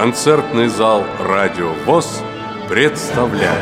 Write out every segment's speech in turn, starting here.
Концертный зал «Радио ВОЗ» представляет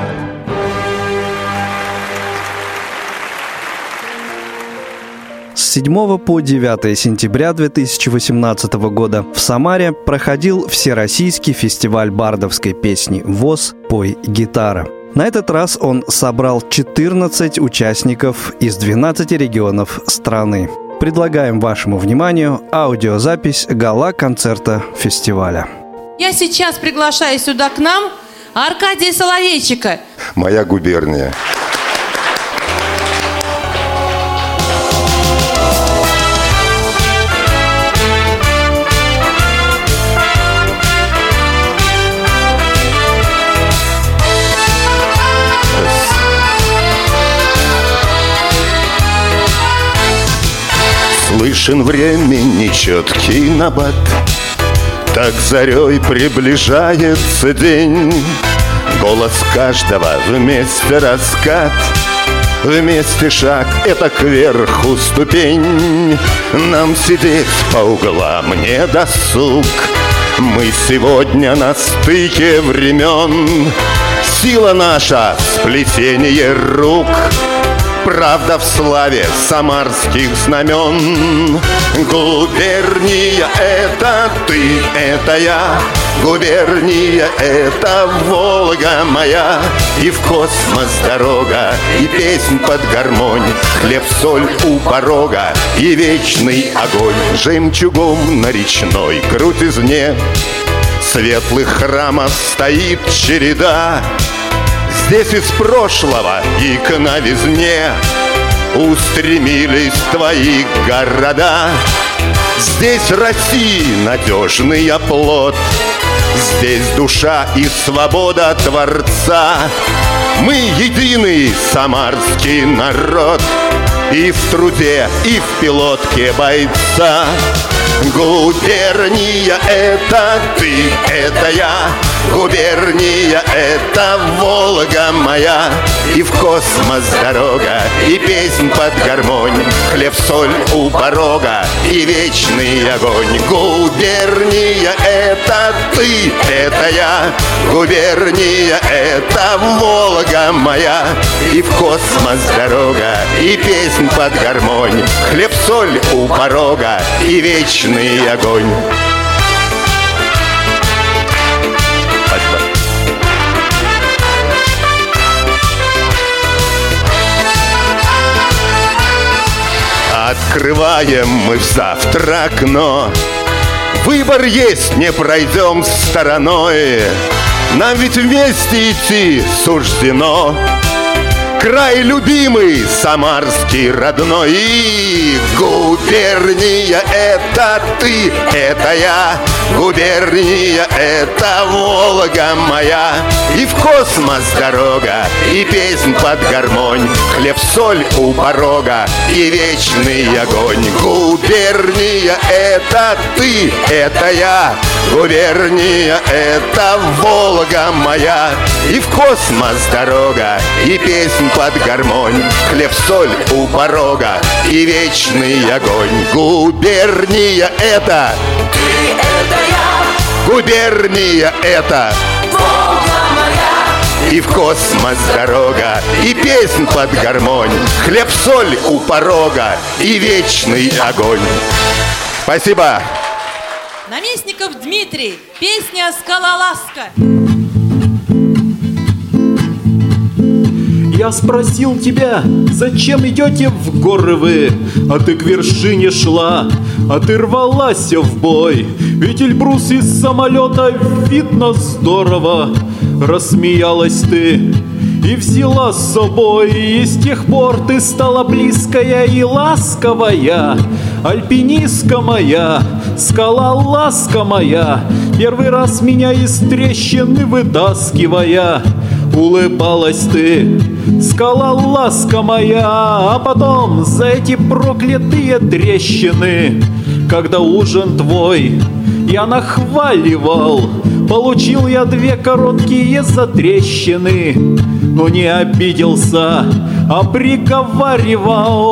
С 7 по 9 сентября 2018 года в Самаре проходил Всероссийский фестиваль бардовской песни «ВОЗ. Пой гитара». На этот раз он собрал 14 участников из 12 регионов страны. Предлагаем вашему вниманию аудиозапись гала-концерта фестиваля. Я сейчас приглашаю сюда к нам Аркадия Соловейчика. Моя губерния. Слышен времени четкий набат Так зарей приближается день Голос каждого вместе раскат. Вместе шаг — это кверху ступень. Нам сидеть по углам не досуг. Мы сегодня на стыке времен. Сила наша — сплетение рук — Правда в славе самарских знамен. Губерния — это ты, это я. Губерния — это Волга моя. И в космос дорога, и песнь под гармонь. Хлеб-соль у порога, и вечный огонь. Жемчугом на речной крутизне Светлых храмов стоит череда Здесь из прошлого и к новизне Устремились твои города. Здесь России надежный оплот Здесь душа и свобода Творца. Мы единый самарский народ И в труде, и в пилотке бойца. Губерния — это ты, это я Губерния — это Волга моя. И в космос дорога, и песнь под гармонь. Хлеб-соль у порога, и вечный огонь. Губерния — это ты, это я. Губерния — это Волга моя. И в космос дорога, и песнь под гармонь. Хлеб-соль у порога, и вечный огонь Открываем мы завтра окно. Выбор есть, не пройдем стороной. Нам ведь вместе идти суждено Край любимый, самарский родной. И губерния — это ты, это я. Губерния — это Волга моя. И в космос дорога, и песнь под гармонь. Хлеб-соль у порога, и вечный огонь. Губерния — это ты, это я. Губерния — это Волга моя. И в космос дорога, и песнь под гармонь Хлеб-соль у порога и вечный огонь Губерния это Ты это я Губерния это Волга моя и в космос дорога, и песнь под гармонь, хлеб-соль у порога, и вечный огонь. Спасибо. Наместников Дмитрий. Песня «Скалолазка». Я спросил тебя, зачем идете в горы вы? А ты к вершине шла, а ты рвалась в бой. Ведь Эльбрус из самолета видно здорово. Рассмеялась ты и взяла с собой И с тех пор ты стала близкая и ласковая Альпинистка моя, скала ласка моя Первый раз меня из трещины вытаскивая Улыбалась ты, скала ласка моя А потом за эти проклятые трещины Когда ужин твой я нахваливал Получил я две короткие затрещины Но не обиделся, а приговаривал.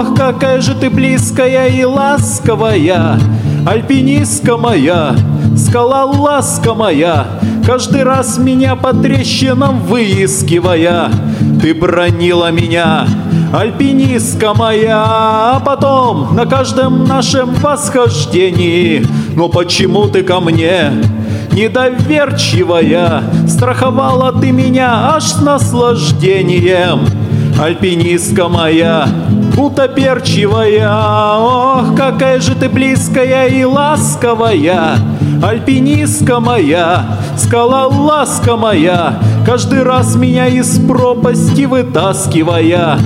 Ох, какая же ты близкая и ласковая альпинистка моя, скалолазка моя, Каждый раз меня по трещинам выискивая, Ты бронила меня, альпинистка моя, А потом на каждом нашем восхождении, Но почему ты ко мне недоверчивая, Страховала ты меня аж с наслаждением, Альпинистка моя, гутоперчивая, Ох, какая же ты близкая и ласковая, Альпинистка моя, скалолазка моя, Каждый раз меня из пропасти вытаскивая,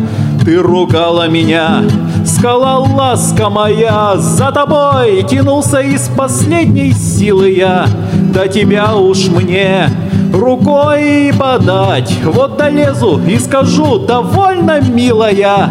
Ты ругала меня, скалолазка моя, За тобой тянулся из последней силы я, До тебя уж мне рукой подать. Вот долезу и скажу, довольно милая.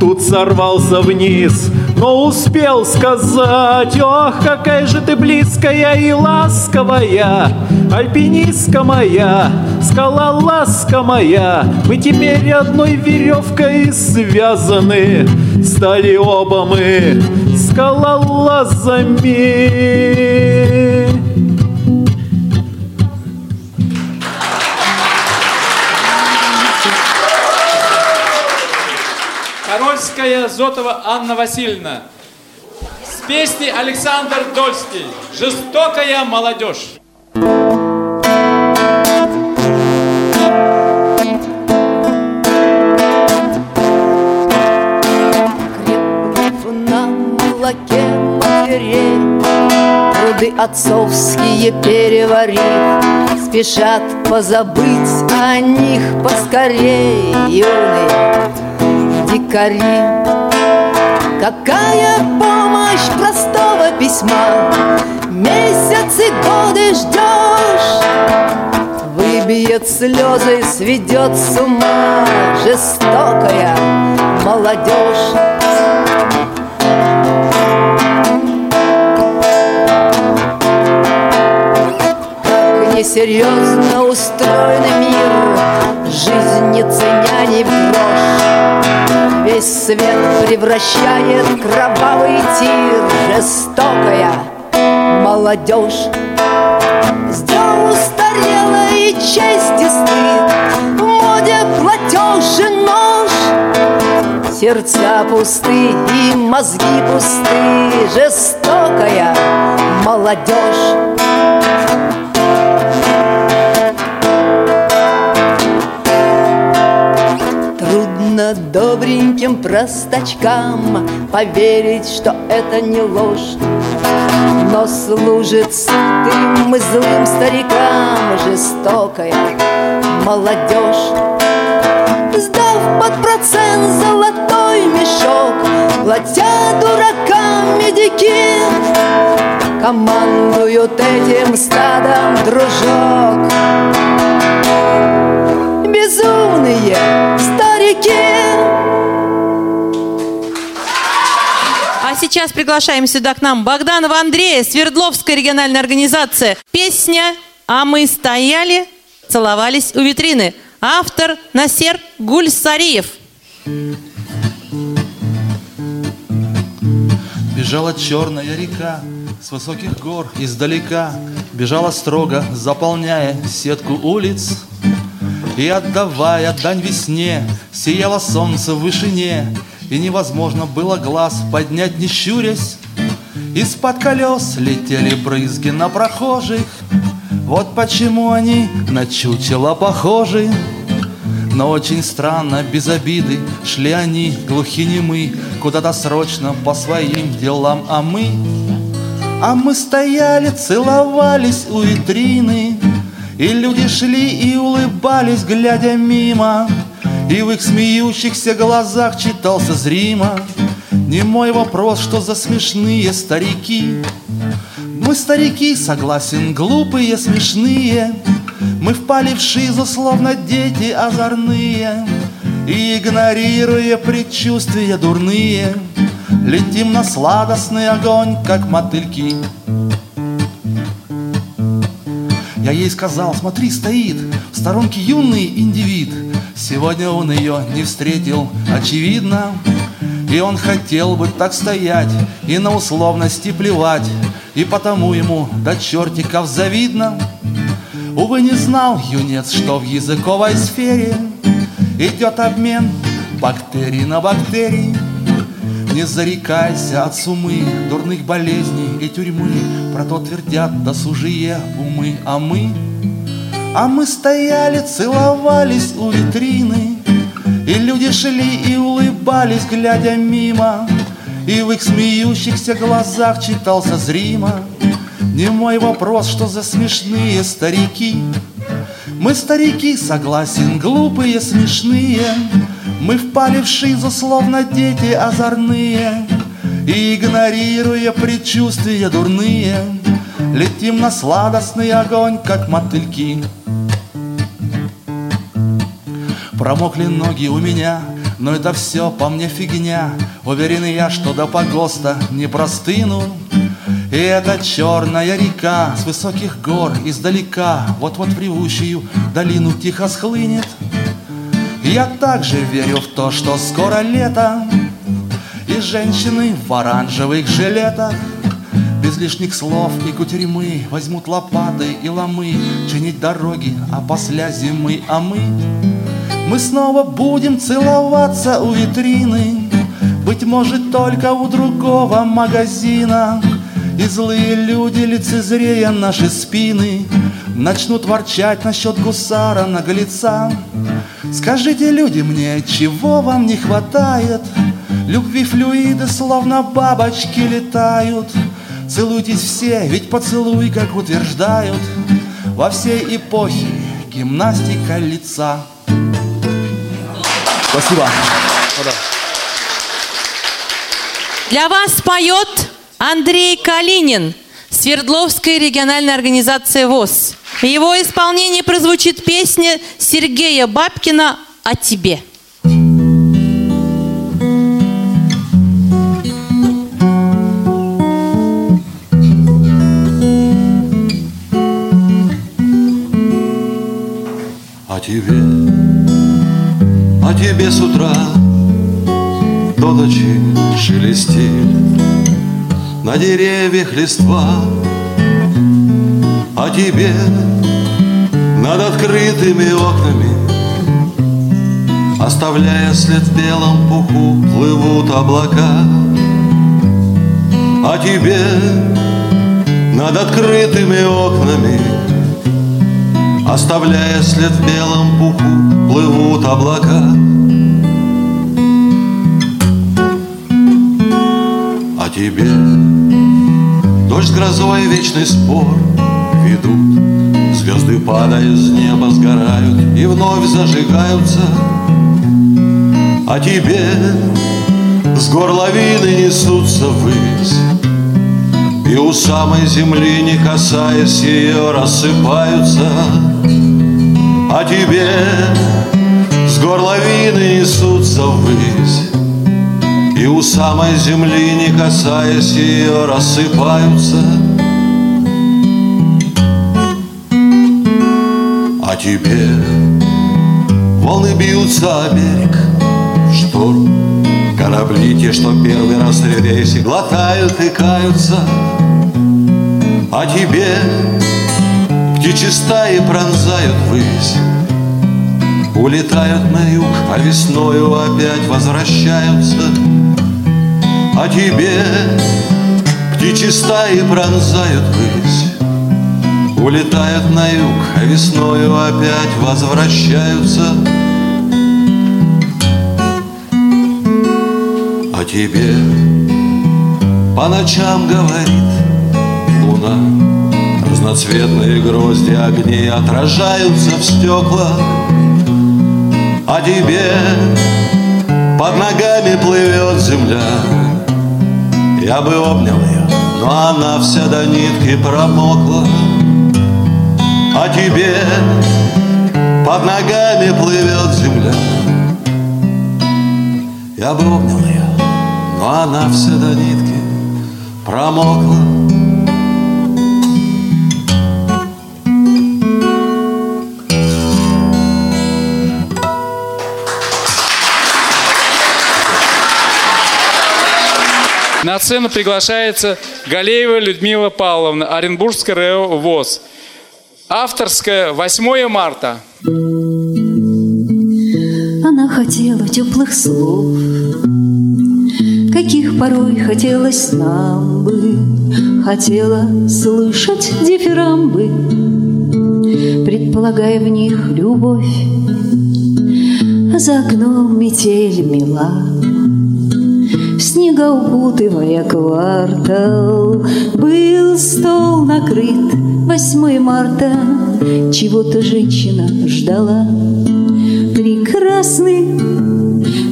Тут сорвался вниз, но успел сказать, ох, какая же ты близкая и ласковая, альпинистка моя, скалолазка моя, мы теперь одной веревкой связаны, стали оба мы скалолазами. Зотова Анна Васильевна. С песней Александр Дольский. Жестокая молодежь. Труды отцовские переварив, Спешат позабыть о них поскорей Юные дикари Какая помощь простого письма? Месяцы, годы ждешь Выбьет слезы, сведет с ума. Жестокая молодежь Как несерьезно устроен мир Жизнь не ценя в грош Весь свет превращает кровавый тир. Жестокая молодежь Сделал устарелой честь и стыд. В моде платеж и нож Сердца пусты и мозги пусты. Жестокая молодежь Трудно добреньким простачкам Поверить, что это не ложь. Но служит сытым и злым старикам Жестокая молодежь. Сдав под процент золотой мешок Платя дуракам медики Командуют этим стадом дружок. Безумные старики А сейчас приглашаем сюда к нам Богданова Андрея, Свердловская региональная организация. Песня «А мы стояли, целовались у витрины». Автор Насер Гульсариев. Бежала черная река с высоких гор издалека, Бежала строго, заполняя сетку улиц. И отдавая дань весне, сияло солнце в вышине, И невозможно было глаз поднять, не щурясь. Из-под колес летели брызги на прохожих, Вот почему они на чучело похожи. Но очень странно, без обиды Шли они, глухи Куда-то срочно по своим делам А мы, а мы стояли, целовались у витрины И люди шли и улыбались, глядя мимо. И в их смеющихся глазах читался зримо. Не мой вопрос, что за смешные старики. Мы старики, согласен, глупые, смешные. Мы впали в шизу, словно дети озорные. И игнорируя предчувствия дурные Летим на сладостный огонь, как мотыльки Я ей сказал, смотри, стоит. В сторонке юный индивид. Сегодня он ее не встретил, очевидно. И он хотел бы так стоять И на условности плевать. И потому ему до чертиков завидно. Увы, не знал юнец, что в языковой сфере Идет обмен бактерий на бактерии Не зарекайся от сумы, дурных болезней и тюрьмы. Про то твердят досужие умы, а мы А мы стояли, целовались у витрины. И люди шли и улыбались, глядя мимо. И в их смеющихся глазах читался зримо Не мой вопрос, что за смешные старики. Мы старики, согласен, глупые, смешные Мы впали в шизу, словно дети озорные И игнорируя предчувствия дурные Летим на сладостный огонь, как мотыльки. Промокли ноги у меня, но это все по мне фигня. Уверен я, что до погоста не простыну. И эта черная река с высоких гор издалека Вот-вот в долину тихо схлынет Я также верю в то, что скоро лето И женщины в оранжевых жилетах без лишних слов и кутерьмы Возьмут лопаты и ломы Чинить дороги, а после зимы А мы, мы снова будем целоваться у витрины Быть может только у другого магазина и злые люди, лицезрея наши спины, Начнут ворчать насчет гусара наглеца. Скажите, люди, мне, чего вам не хватает? Любви флюиды, словно бабочки, летают. Целуйтесь все, ведь поцелуй, как утверждают, Во всей эпохе гимнастика лица. Спасибо. Для вас поет Андрей Калинин, Свердловская региональная организация ВОЗ. В его исполнении прозвучит песня Сергея Бабкина «О тебе». О тебе, о тебе с утра до ночи шелестит на деревьях листва О тебе над открытыми окнами Оставляя след в белом пуху Плывут облака. О тебе над открытыми окнами Оставляя след в белом пуху Плывут облака. О тебе Дождь, грозой, вечный спор ведут Звезды, падая с неба, сгорают И вновь зажигаются. А тебе с гор лавины несутся ввысь. И у самой земли, не касаясь ее, рассыпаются. А тебе с гор лавины несутся ввысь. И у самой земли, не касаясь ее, рассыпаются Теперь волны бьются о берег. В шторм Корабли те, что первый раз в рейсе глотают и каются. А тебе птичьи стаи пронзают высь Улетают на юг, а весною опять возвращаются. А тебе птичьи стаи пронзают высь Улетают на юг, а весною опять возвращаются. А тебе по ночам говорит луна. Разноцветные грозди огней отражаются в стеклах. А тебе под ногами плывет земля. Я бы обнял ее, но она вся до нитки промокла тебе под ногами плывет земля. Я обнял ее, но она вся до нитки промокла. Сцену приглашается Галеева Людмила Павловна, Оренбургская РЭО ВОЗ. Авторская 8 марта. Она хотела теплых слов, Каких порой хотелось нам бы, Хотела слышать дифирамбы, Предполагая в них любовь, А за окном метель мила. Снега укутывая квартал, Был стол накрыт 8 марта, Чего-то женщина ждала. Прекрасны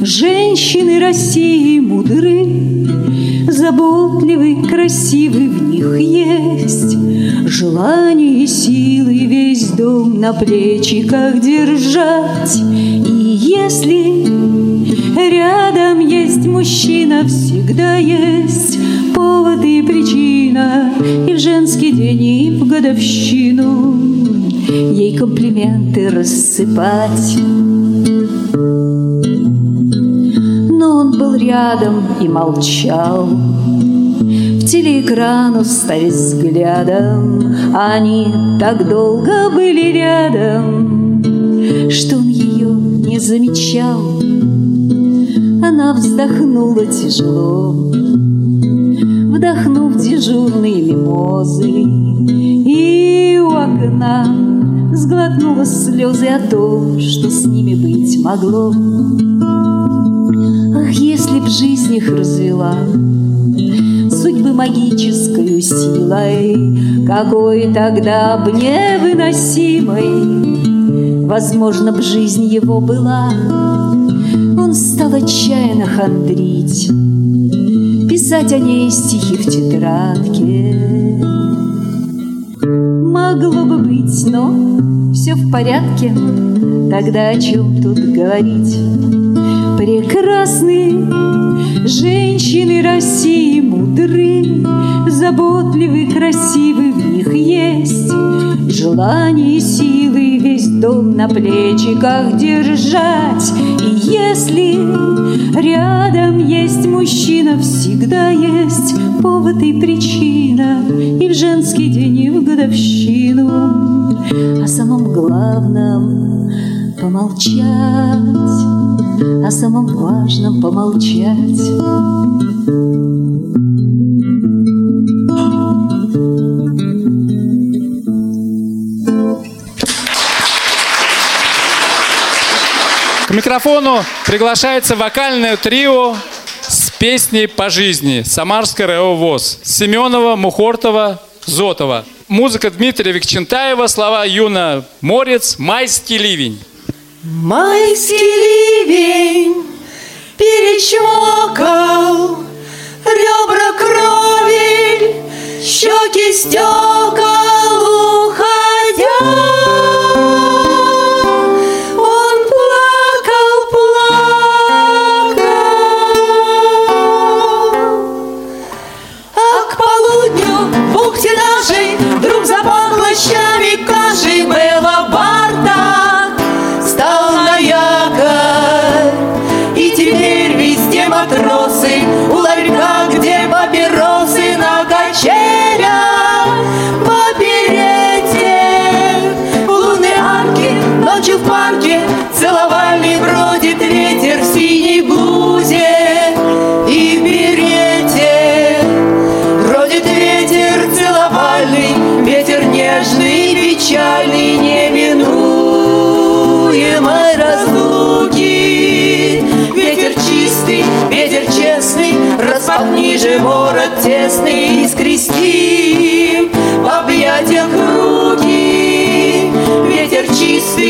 женщины России мудры, Заботливы, красивы в них есть Желание и силы весь дом на плечиках держать. И если рядом есть мужчина, всегда есть повод и причина, И в женский день, и в годовщину Ей комплименты рассыпать. Но он был рядом и молчал, В телеэкран уставив взглядом, Они так долго были рядом, Что он ее не замечал. Она вздохнула тяжело, Вдохнув дежурные мимозы, И у окна сглотнула слезы о том, Что с ними быть могло. Ах, если б жизнь их развела Судьбы магической силой, Какой тогда б невыносимой Возможно б жизнь его была. Он стал отчаянно хандрить, Писать о ней стихи в тетрадке. Могло бы быть, но все в порядке, Тогда о чем тут говорить? Прекрасны женщины России мудры, Заботливы, красивы в них есть Желание и силы дом на плечиках держать. И если рядом есть мужчина, всегда есть повод и причина, И в женский день, и в годовщину. О самом главном помолчать, О самом важном помолчать. Микрофону приглашается вокальное трио с песней по жизни Самарская РЭО ВОЗ. Семенова, Мухортова, Зотова. Музыка Дмитрия Викчентаева, слова Юна Морец, «Майский ливень». Майский ливень перечокал Ребра крови, щеки стекол уходя.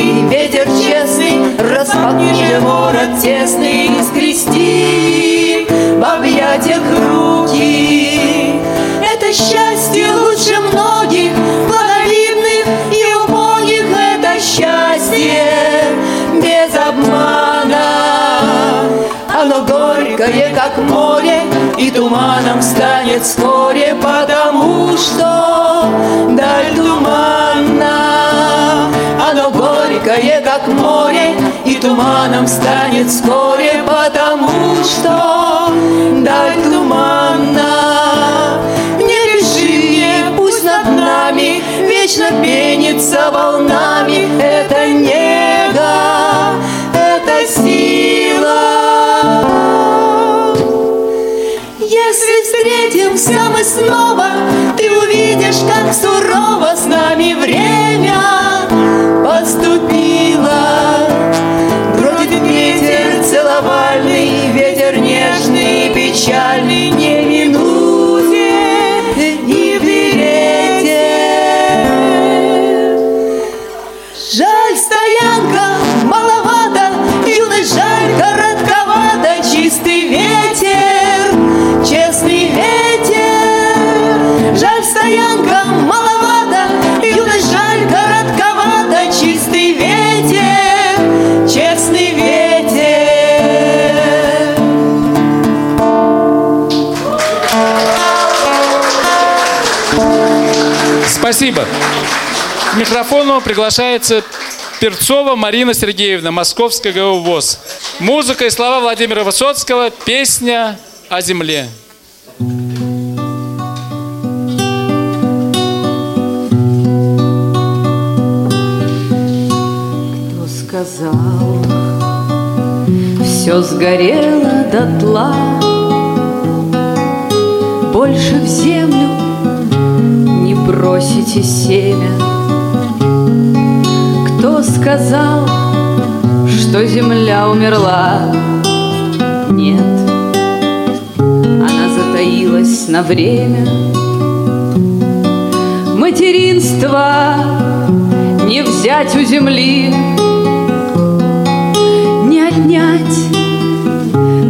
Ветер честный, распахни ворот тесный скрести в объятиях руки. Это счастье лучше многих, благовидных и убогих. Это счастье без обмана. Оно горькое, как море, и туманом станет вскоре, потому что даль туманна. Горькое, как море, и туманом станет вскоре, потому что даль туманна. Не мне, пусть над нами вечно пенится волнами эта нега, эта сила. Если встретимся мы снова, ты увидишь, как сурово с нами время микрофону приглашается Перцова Марина Сергеевна, Московская ГУ ВОЗ. Музыка и слова Владимира Высоцкого, песня о земле. Кто сказал, все сгорело дотла, Больше в землю не бросите семя. Сказал, что земля умерла? Нет, она затаилась на время. Материнство не взять у земли, не отнять,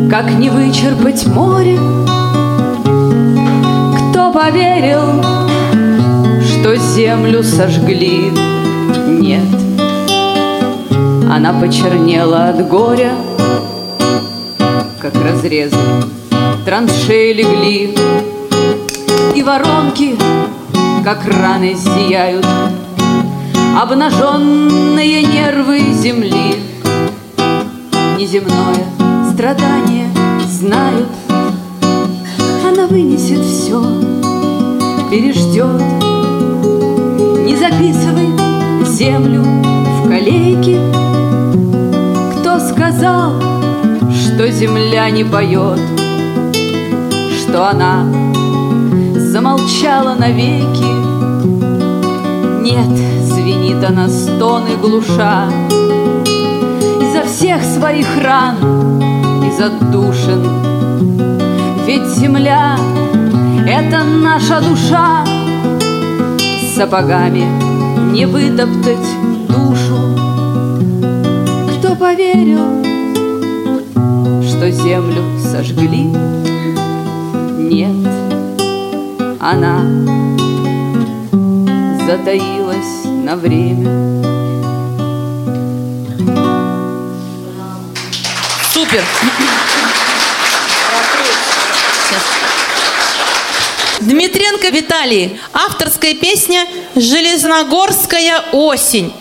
как не вычерпать море. Кто поверил, что землю сожгли? Она почернела от горя, как разрезы траншеи легли, и воронки, как раны, зияют обнаженные нервы земли. Неземное страдание знают, она вынесет все, переждет. Не записывай землю в колейки. Земля не поет, что она замолчала навеки? Нет, звенит она стоны глуша Изо всех своих ран, из отдушин Ведь земля — это наша душа Сапогами не вытоптать душу Кто поверил, что землю сожгли? Нет, она затаилась на время. Супер. Дмитренко Виталий. Авторская песня «Железногорская осень».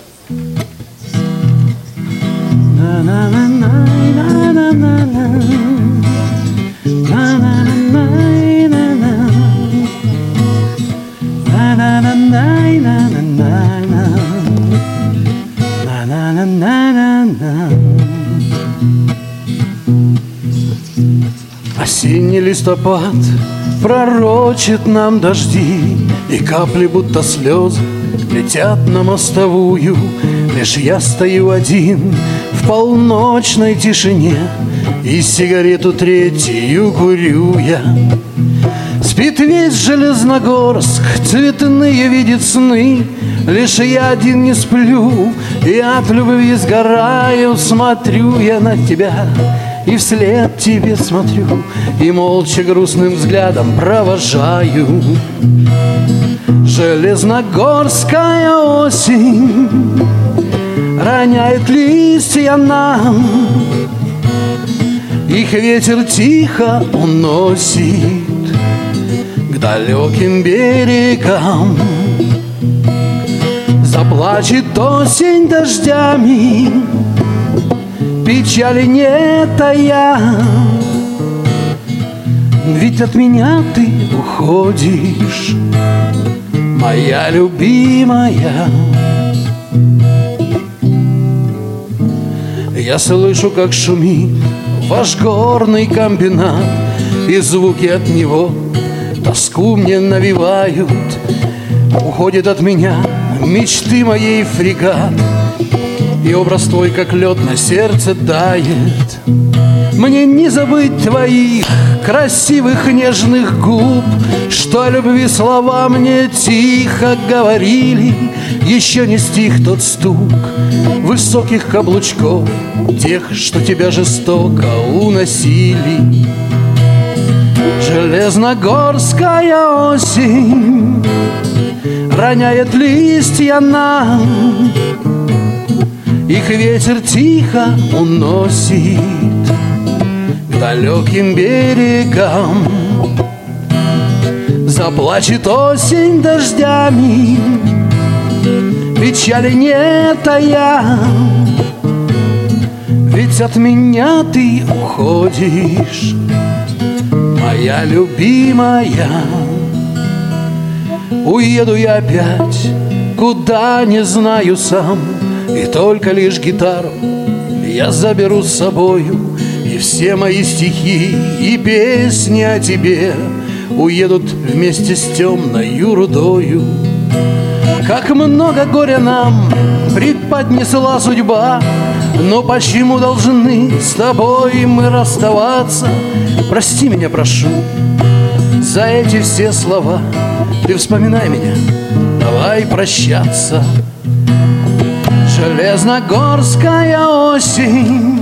Листопад пророчит нам дожди И капли, будто слезы, летят на мостовую. Лишь я стою один в полночной тишине И сигарету третью курю я. Спит весь Железногорск, цветные видит сны. Лишь я один не сплю, и от любви сгораю Смотрю я на тебя, и вслед тебе смотрю И молча грустным взглядом провожаю. Железногорская осень Роняет листья нам. Их ветер тихо уносит К далеким берегам. Заплачет осень дождями печали нет, а я. Ведь от меня ты уходишь Моя любимая. Я слышу, как шумит ваш горный комбинат И звуки от него тоску мне навевают. Уходит от меня мечты моей фрегат И образ твой, как лед на сердце тает. Мне не забыть твоих красивых нежных губ Что о любви слова мне тихо говорили. Еще не стих тот стук высоких каблучков Тех, что тебя жестоко уносили. Железногорская осень Роняет листья нам Их ветер тихо уносит К далеким берегам. Заплачет осень дождями Печали нет, а я. Ведь от меня ты уходишь Моя любимая. Уеду я опять, куда не знаю сам И только лишь гитару я заберу с собою И все мои стихи и песни о тебе Уедут вместе с темною рудою Как много горя нам преподнесла судьба Но почему должны с тобой мы расставаться? Прости меня, прошу, за эти все слова. Ты вспоминай меня, давай прощаться Железногорская осень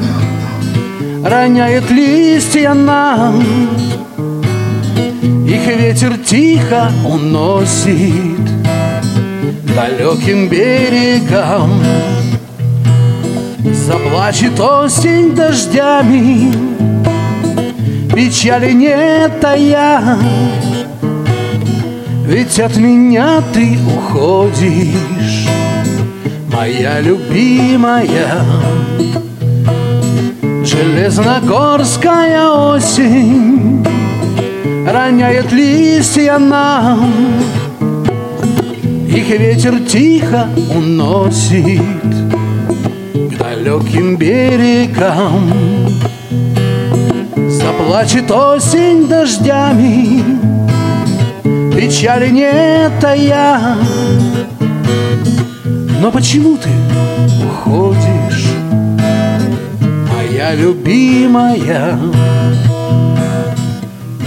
Роняет листья нам. Их ветер тихо уносит Далеким берегам. Заплачет осень дождями Печали нет, а я. Ведь от меня ты уходишь, моя любимая. Железногорская осень Роняет листья нам. Их ветер тихо уносит К далеким берегам. Заплачет осень дождями Печали нет, а я Но почему ты уходишь, моя любимая?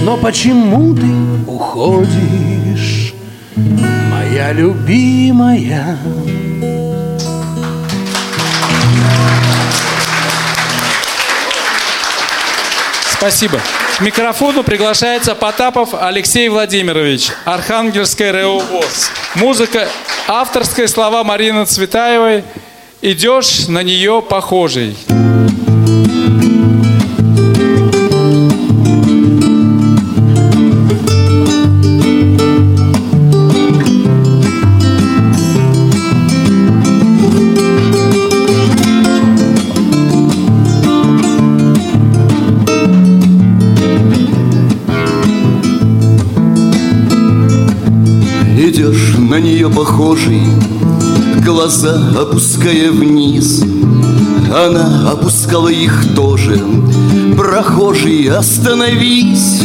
Но почему ты уходишь, моя любимая? Спасибо. К микрофону приглашается Потапов Алексей Владимирович, Архангельская РЭО ВОЗ. Музыка, авторские слова Марины Цветаевой «Идешь на нее похожий». Похожий, глаза опуская вниз. Она опускала их тоже. Прохожий, остановись,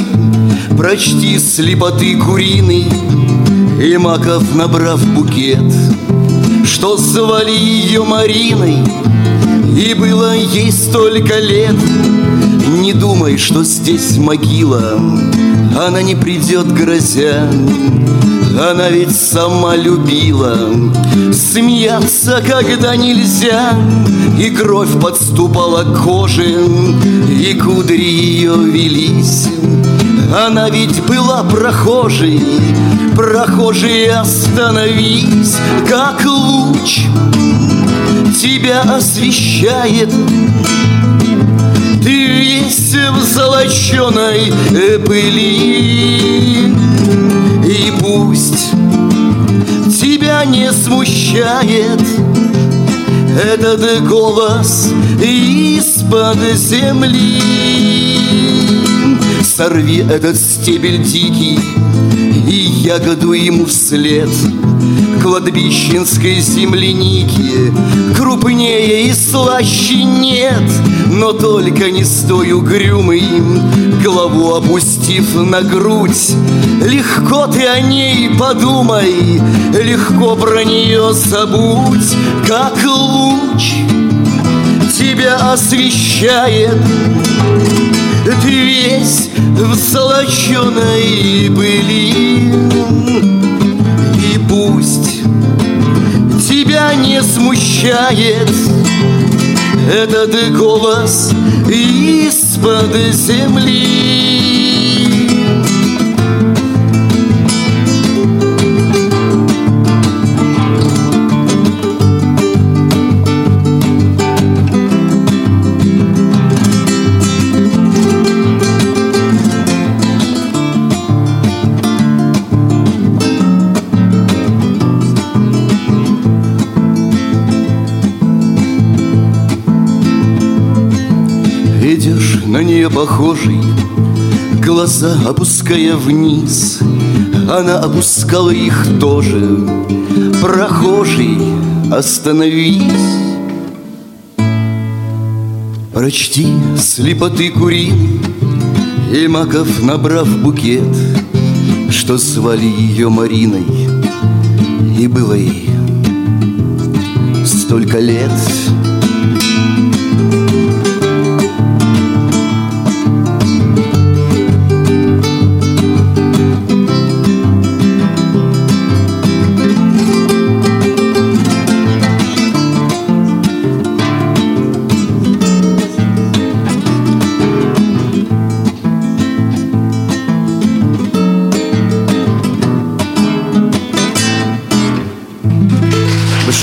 прочти слепоты куриной, И маков набрав букет, что звали ее Мариной, И было ей столько лет. Не думай, что здесь могила, она не придет грозя она ведь сама любила Смеяться, когда нельзя. И кровь подступала к коже И кудри ее велись. Она ведь была прохожей Прохожий, остановись. Как луч тебя освещает. Ты весь в золоченой пыли и пусть тебя не смущает этот голос из-под земли. Сорви этот стебель дикий и ягоду ему вслед Кладбищенской земляники. Крупнее и слаще нет Но только не стой угрюмый Голову опустив на грудь. Легко ты о ней подумай Легко про нее забудь Как луч тебя освещает. Ты весь в золоченой пыли пусть тебя не смущает Этот голос из-под земли похожий Глаза опуская вниз Она опускала их тоже. Прохожий, остановись. Прочти слепоты кури И маков набрав букет Что звали ее Мариной. И было ей столько лет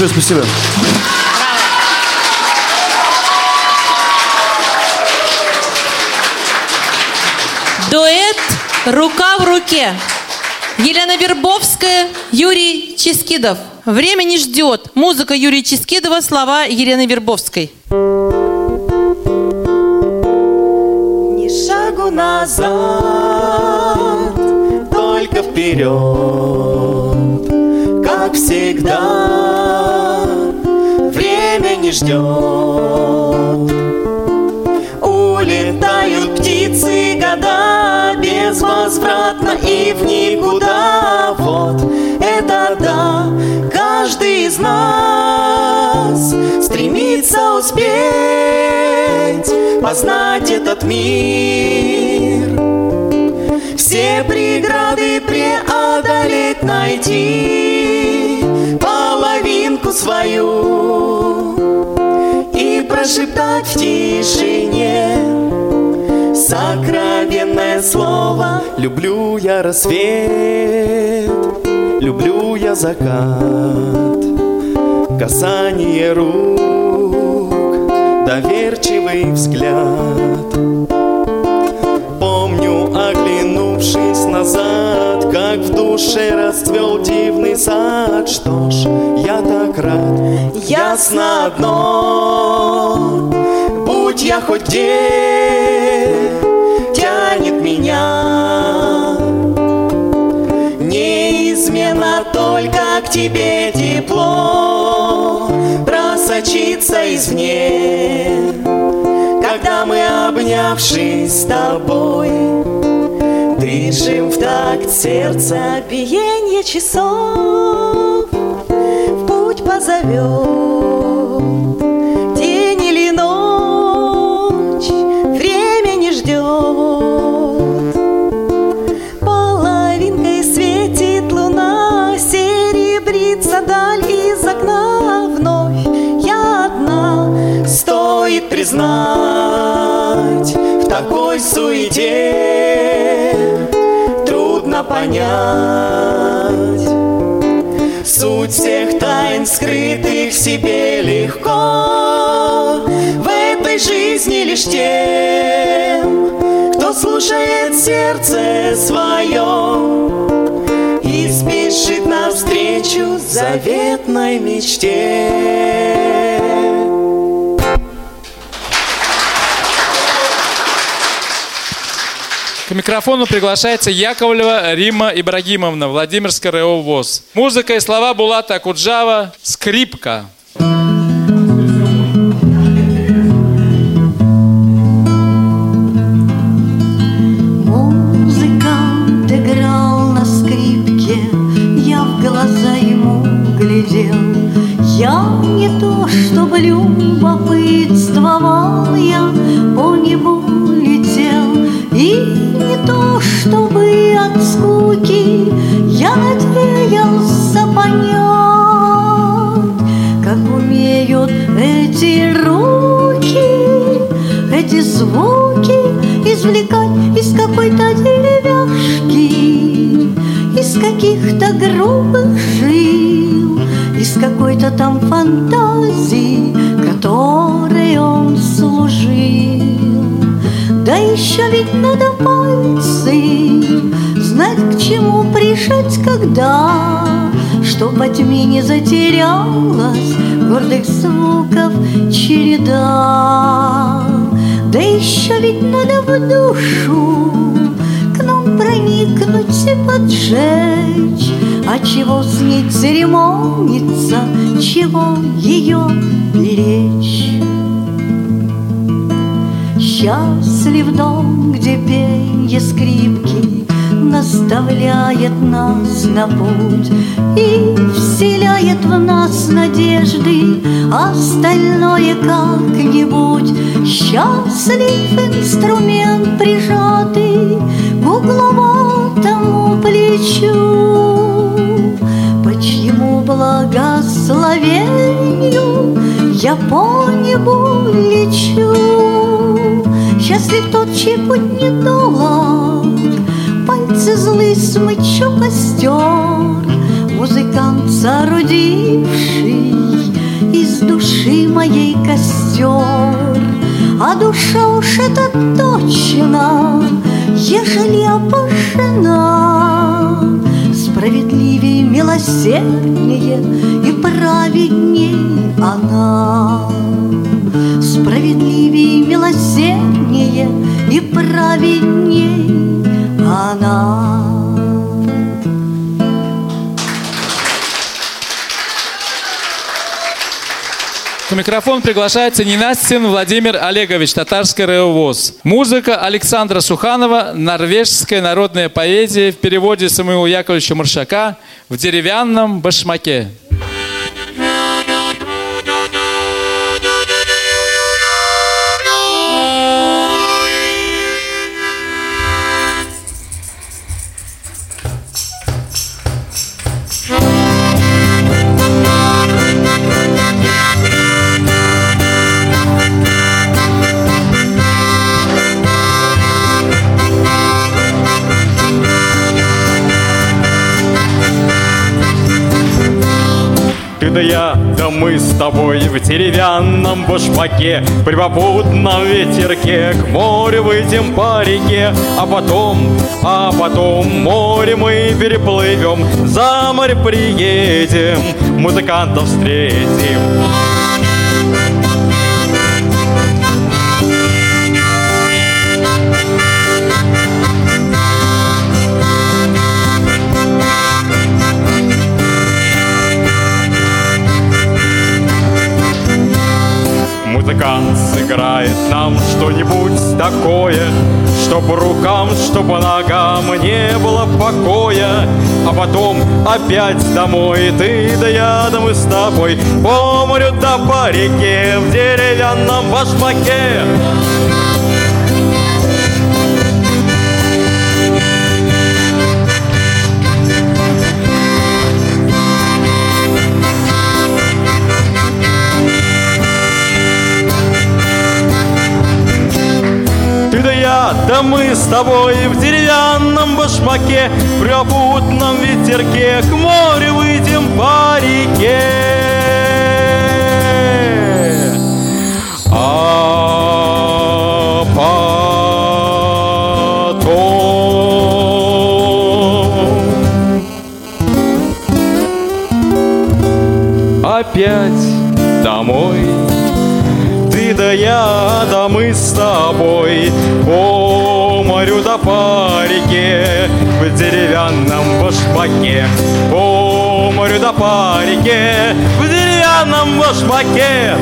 Большое спасибо. Дуэт «Рука в руке». Елена Вербовская, Юрий Ческидов. Время не ждет. Музыка Юрия Ческидова, слова Елены Вербовской. Ни шагу назад, только вперед, как всегда. Время не ждет. Улетают птицы года безвозвратно и в никуда. Вот это да, каждый из нас стремится успеть познать этот мир. Все преграды преодолеть, найти свою и прошептать в тишине сокровенное слово. Люблю я рассвет, люблю я закат, касание рук, доверчивый взгляд. Ясно одно, будь я хоть где, тянет меня. Неизменно только к тебе тепло просочится извне. Когда мы, обнявшись с тобой, Дышим в такт сердца биенье часов, позовет день или ночь, Время не ждет. Половинкой светит луна, Серебрится даль из окна вновь. Я одна, стоит признать, В такой суете трудно понять Суть всех тайн, скрытых себе легко. В этой жизни лишь тем, кто слушает сердце свое И спешит навстречу заветной мечте микрофону приглашается Яковлева Рима Ибрагимовна, Владимирская РО ВОЗ. Музыка и слова Булата Акуджава «Скрипка». Я не то, чтобы любопытствовал, я чтобы от скуки я надеялся понять, как умеют эти руки, эти звуки извлекать из какой-то деревяшки, из каких-то грубых жил, из какой-то там фантазии, которой он служил. Да еще ведь надо к чему прижать, когда, Чтоб во тьме не затерялась гордых звуков череда. Да еще ведь надо в душу к нам проникнуть и поджечь, А чего с ней церемониться, чего ее беречь? Счастлив дом, где пенье скрипки Наставляет нас на путь И вселяет в нас надежды. Остальное как-нибудь. Счастлив инструмент, прижатый К угловатому плечу. По чьему благословению Я по небу лечу. Счастлив тот, чей путь недолг, Пальцы злы смычу костер, Музыкант, соорудивший Из души моей костер. А душа уж это точно, Ежели опошена, Справедливее, милосерднее И праведней она. Справедливее, милосерднее и праведней она. К микрофону приглашается Ненастин Владимир Олегович, Татарская РЭО ВОЗ. Музыка Александра Суханова, норвежская народная поэзия в переводе Самуила Яковлевича Маршака в деревянном башмаке. В деревянном башмаке При попутном ветерке к морю выйдем по реке А потом, а потом море мы переплывем За море приедем, музыкантов встретим Музыкант сыграет нам что-нибудь такое Чтоб рукам, чтоб ногам не было покоя. А потом опять домой Ты да я, да мы с тобой По морю да по реке В деревянном башмаке да мы с тобой в деревянном башмаке При попутном ветерке к морю выйдем по реке. А потом Опять домой. Ты да я, да мы с тобой Реке В деревянном башмаке. По морю да по реке В деревянном башмаке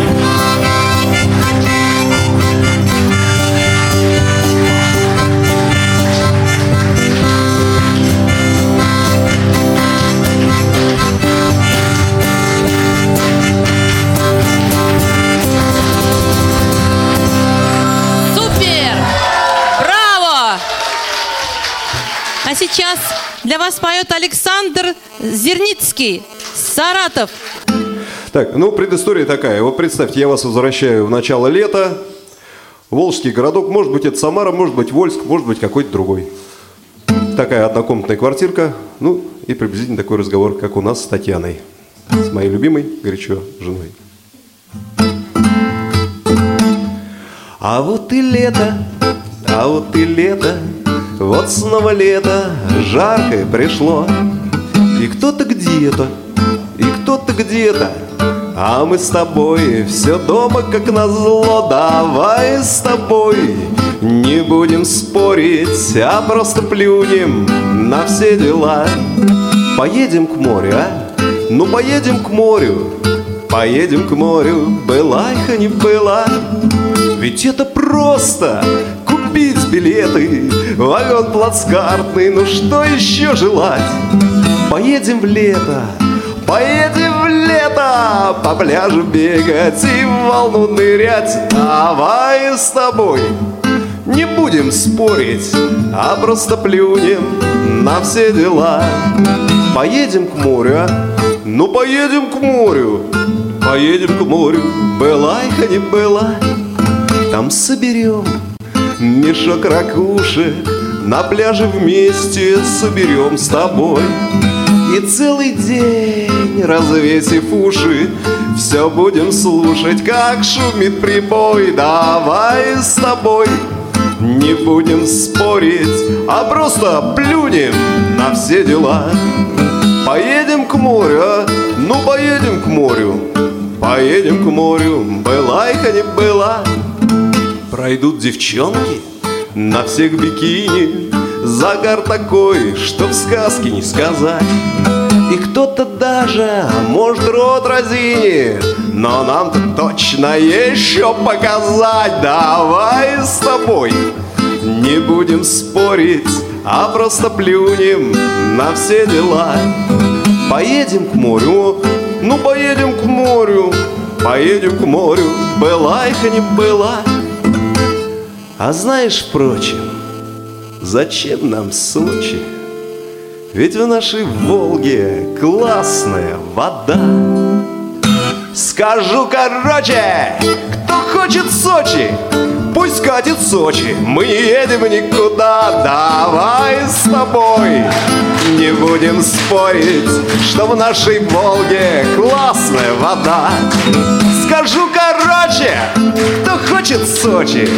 А сейчас для вас поет Александр Зерницкий, Саратов. Так, ну, предыстория такая. Вот представьте, я вас возвращаю в начало лета. Волжский городок, может быть, это Самара, может быть, Вольск, может быть, какой-то другой. Такая однокомнатная квартирка. Ну, и приблизительно такой разговор, как у нас с Татьяной. С моей любимой, горячо, женой. А вот и лето, а вот и лето, вот снова лето, жаркое пришло. И кто-то где-то, и кто-то где-то, а мы с тобой все дома как назло. Давай с тобой не будем спорить, а просто плюнем на все дела. Поедем к морю, а? Ну поедем к морю, поедем к морю, была их, не была. Ведь это просто купить билеты, вагон плацкартный, ну что еще желать? Поедем в лето, поедем в лето, по пляжу бегать и в волну нырять. Давай с тобой не будем спорить, а просто плюнем на все дела. Поедем к морю, а? Ну поедем к морю, поедем к морю, была их, а не была. Там соберем мешок ракушек На пляже вместе соберем с тобой. И целый день, развесив уши Все будем слушать, как шумит прибой. Давай с тобой. Не будем спорить А просто плюнем на все дела. Поедем к морю? Ну поедем к морю. Поедем к морю, была их, не была Пройдут девчонки на всех бикини. Загар такой, что в сказке не сказать. И кто-то даже, а может, рот разинит Но нам-то точно еще показать. Давай с тобой не будем спорить А просто плюнем на все дела. Поедем к морю, ну поедем к морю Поедем к морю, была их, а не была а знаешь, впрочем, зачем нам Сочи? Ведь в нашей Волге классная вода. Скажу короче, кто хочет Сочи, пусть катит Сочи. Мы не едем никуда, давай с тобой не будем спорить, что в нашей Волге классная вода. Скажу короче, кто хочет Сочи,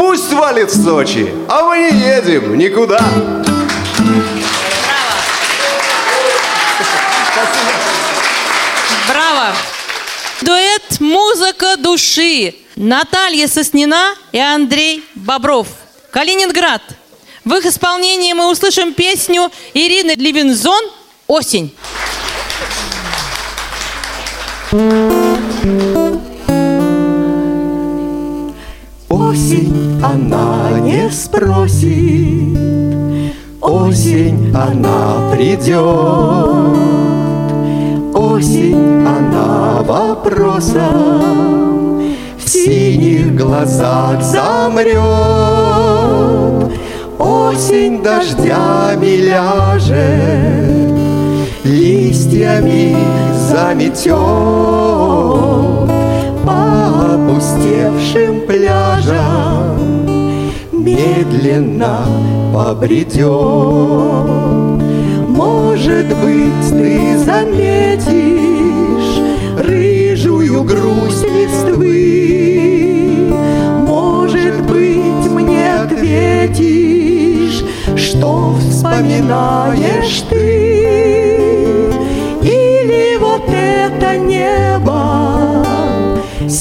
Пусть валит в Сочи, а мы не едем никуда. Браво! Дуэт «Музыка души». Наталья Соснина и Андрей Бобров. Калининград. В их исполнении мы услышим песню Ирины Левинзон «Осень». Она не спросит, Осень она придет, Осень она вопросом В синих глазах замрет, Осень дождями ляжет, Листьями заметет по опустевшим пляжам Медленно побредет Может быть, ты заметишь Рыжую грусть листвы? Может быть, мне ответишь Что вспоминаешь ты? Или вот это небо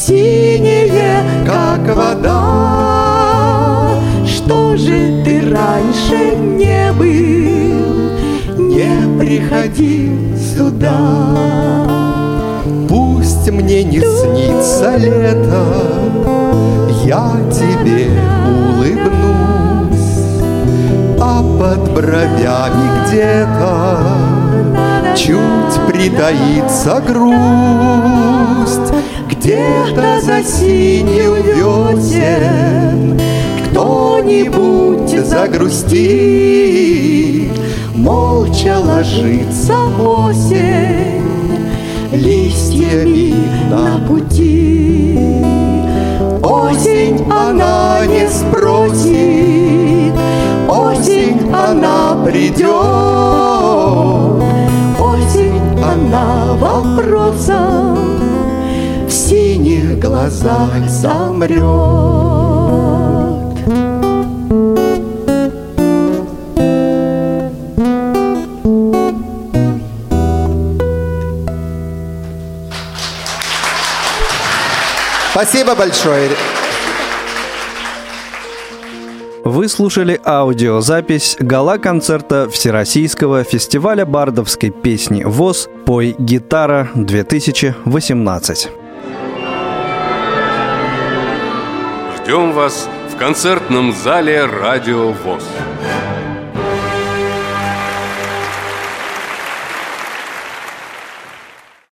Синее, как вода. Что же ты больше не был, не приходи сюда. Пусть мне не снится лето, я тебе улыбнусь, а под бровями где-то чуть притаится грусть, где-то за синим весен кто-нибудь загрустит, молча ложится осень листьями на пути. Осень она не спросит, осень она придет, осень она вопросом в синих глазах замрет. Спасибо большое. Вы слушали аудиозапись гала-концерта Всероссийского фестиваля бардовской песни ВОЗ «Пой гитара-2018». Ждем вас в концертном зале «Радио ВОЗ».